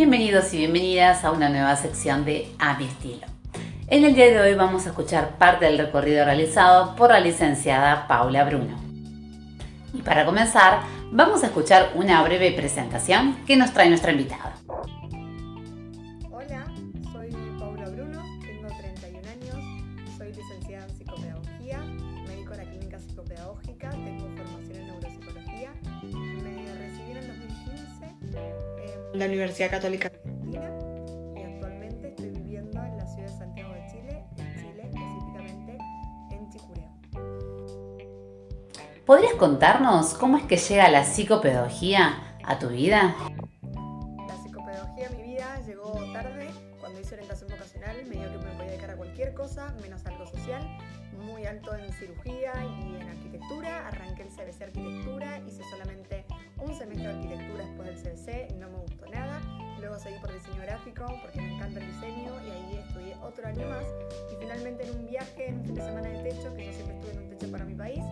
Bienvenidos y bienvenidas a una nueva sección de A mi estilo. En el día de hoy vamos a escuchar parte del recorrido realizado por la licenciada Paula Bruno. Y para comenzar, vamos a escuchar una breve presentación que nos trae nuestra invitada. Hola, soy Paula Bruno, tengo 31 años, soy licenciada en psicopedagogía, dedico a la clínica psicopedagógica, tengo formación en neuropsicología, la Universidad Católica Argentina y actualmente estoy viviendo en la ciudad de Santiago de Chile, en Chile, específicamente en Chicureo. ¿Podrías contarnos cómo es que llega la psicopedagogía a tu vida? La psicopedagogía a mi vida llegó tarde, cuando hice orientación vocacional me dijo que me podía dedicar a cualquier cosa, menos algo social, muy alto en cirugía y en arranqué el CBC Arquitectura, hice solamente un semestre de arquitectura después del CBC, no me gustó nada, luego seguí por diseño gráfico porque me encanta el diseño y ahí estudié otro año más y finalmente en un viaje, en un fin de semana de techo, que yo siempre estuve en un techo para mi país,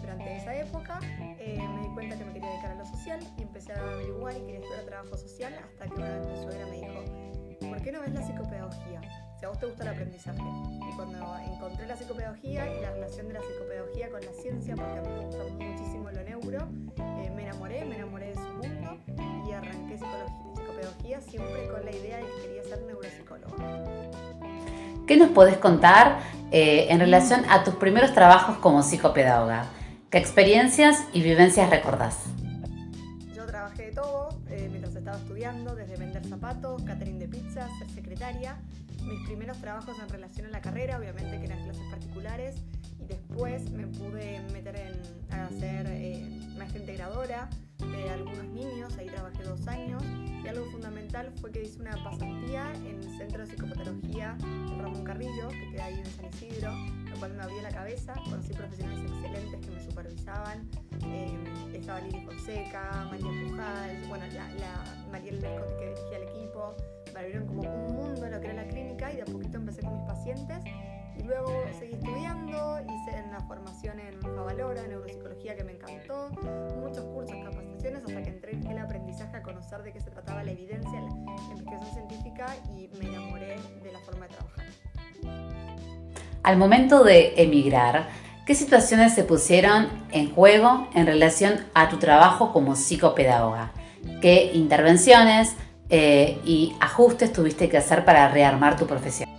durante esa época eh, me di cuenta que me quería dedicar a lo social y empecé a averiguar y quería estudiar trabajo social hasta que una vez mi suegra me dijo, ¿por qué no ves la psicopedagogía? Si a vos te gusta el aprendizaje. Y cuando encontré la psicopedagogía y la relación de la psicopedagogía con la ciencia, porque a mí me gusta muchísimo lo neuro, eh, me enamoré, me enamoré de su mundo y arranqué psicopedagogía siempre con la idea de que quería ser neuropsicóloga. ¿Qué nos podés contar eh, en relación a tus primeros trabajos como psicopedagoga? ¿Qué experiencias y vivencias recordás? Yo trabajé de todo eh, mientras estaba estudiando, desde vender zapatos, catering de pizza, ser secretaria. Mis primeros trabajos en relación a la carrera, obviamente que eran clases particulares, y después me pude meter en a ser eh, maestra integradora de algunos niños, ahí trabajé dos años, y algo fundamental fue que hice una pasantía en el Centro de Psicopatología Ramón Carrillo, que queda ahí en San Isidro, lo cual me abrió la cabeza, conocí profesionales excelentes que me supervisaban, eh, estaba Lili Fonseca, María Pujal, bueno, la, la María Lescott que dirigía el equipo, me abrieron como un Favalora, neuropsicología que me encantó, muchos cursos, capacitaciones, hasta que entré en el aprendizaje a conocer de qué se trataba la evidencia, la investigación científica y me enamoré de la forma de trabajar. Al momento de emigrar, ¿qué situaciones se pusieron en juego en relación a tu trabajo como psicopedagoga? ¿Qué intervenciones eh, y ajustes tuviste que hacer para rearmar tu profesión?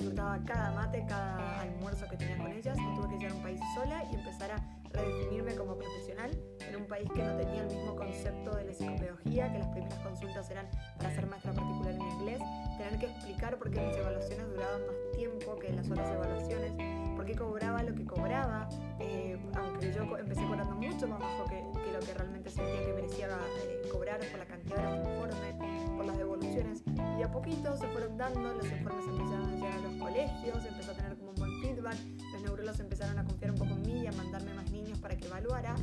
Disfrutaba cada mate, cada almuerzo que tenía con ellas y tuve que llegar a un país sola y empezar a redefinirme como profesional en un país que no tenía el mismo concepto de la psicopedagogía, que las primeras consultas eran para ser maestra particular en inglés, tener que explicar por qué mis evaluaciones duraban más tiempo que las otras evaluaciones, por qué cobraba lo que cobraba, eh, aunque yo empecé cobrando mucho más bajo que, que lo que realmente sentía que merecía eh, cobrar por la cantidad de a poquito se fueron dando, los informes empezaron a llegar a los colegios, empezó a tener como un buen feedback, los neurólogos empezaron a confiar un poco en mí y a mandarme más niños para que evaluara,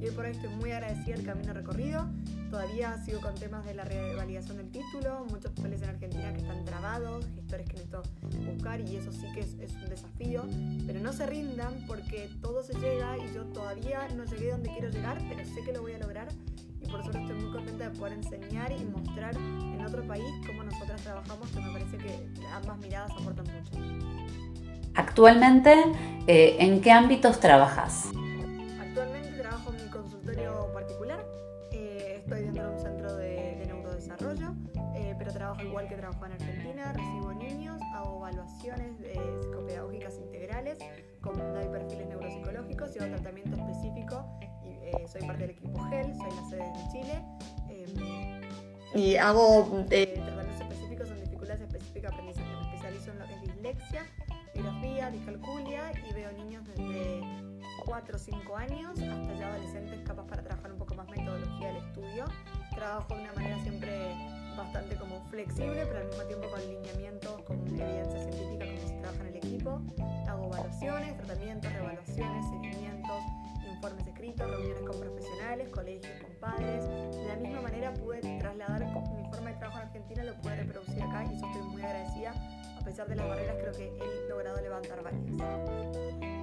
y hoy por hoy estoy muy agradecida del camino recorrido, todavía sigo con temas de la revalidación del título, muchos papeles en Argentina que están trabados, gestores que necesito buscar y eso sí que es, es un desafío, pero no se rindan porque todo se llega y yo todavía no llegué donde quiero llegar, pero sé que lo voy a lograr por eso estoy muy contenta de poder enseñar y mostrar en otro país cómo nosotras trabajamos, que me parece que ambas miradas aportan mucho. Actualmente, eh, ¿en qué ámbitos trabajas? Actualmente trabajo en mi consultorio particular, eh, estoy dentro de un centro de, de neurodesarrollo, eh, pero trabajo igual que trabajo en Argentina, recibo niños, hago evaluaciones psicopedagógicas integrales, con, doy perfiles neuropsicológicos y hago tratamiento específico, eh, soy parte del equipo GEL, soy la sede en Chile, eh, y hago eh, tratamientos específicos en dificultades específicas de aprendizaje, me especializo en lo que es dislexia, grafía, discalculia y veo niños desde 4 o 5 años hasta ya adolescentes capaz para trabajar un poco más metodología del estudio. Trabajo de una manera siempre bastante como flexible, pero al mismo tiempo con lineamientos, con evidencia científica como se trabaja en el equipo. Hago evaluaciones, tratamientos, revaluaciones, seguimientos, informes escritos, reuniones con profesionales, colegios, con padres. De la misma manera pude trasladar mi forma de trabajo en Argentina, lo pude reproducir acá y eso estoy muy agradecida. A pesar de las barreras, creo que he logrado levantar varias.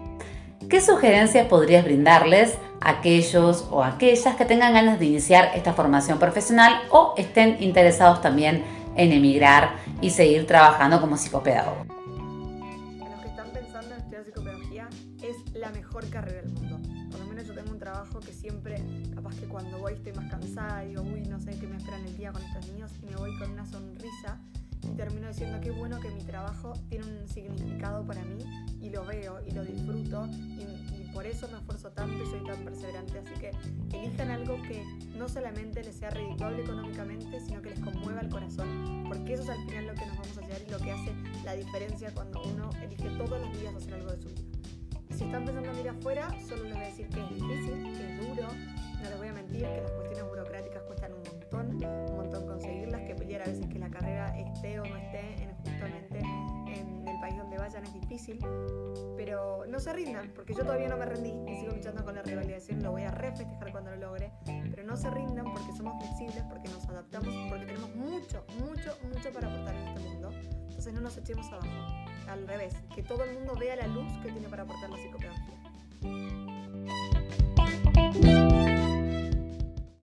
¿Qué sugerencias podrías brindarles a aquellos o aquellas que tengan ganas de iniciar esta formación profesional o estén interesados también en emigrar y seguir trabajando como psicopedagogo? A los que están pensando en estudiar psicopedagogía es la mejor carrera del mundo. Por lo menos yo tengo un trabajo que siempre, capaz que cuando voy estoy más cansada, digo, uy, no sé qué me esperan el día con estos niños y me voy con una sonrisa y termino diciendo qué bueno que mi trabajo tiene un significado para mí y lo veo y lo disfruto y, por eso me esfuerzo tanto y soy tan perseverante. Así que elijan algo que no solamente les sea redituable económicamente, sino que les conmueva el corazón, porque eso es al final lo que nos vamos a llevar y lo que hace la diferencia cuando uno elige todos los días hacer algo de su vida. si están pensando en ir afuera, solo les voy a decir que es difícil, que es duro, no les voy a mentir, que las cuestiones burocráticas cuestan un montón, un montón conseguirlas, que pelear a veces que la carrera esté o no esté en, justamente en el país donde vayan es difícil, pero no se rindan, porque yo todavía no me rendí y sigo luchando con la rivalización, lo voy a refestejar cuando lo logre, pero no se rindan porque somos flexibles, porque nos adaptamos, porque tenemos mucho, mucho, mucho para aportar en este mundo, entonces no nos echemos abajo, al revés, que todo el mundo vea la luz que tiene para aportar la psicopedagogía.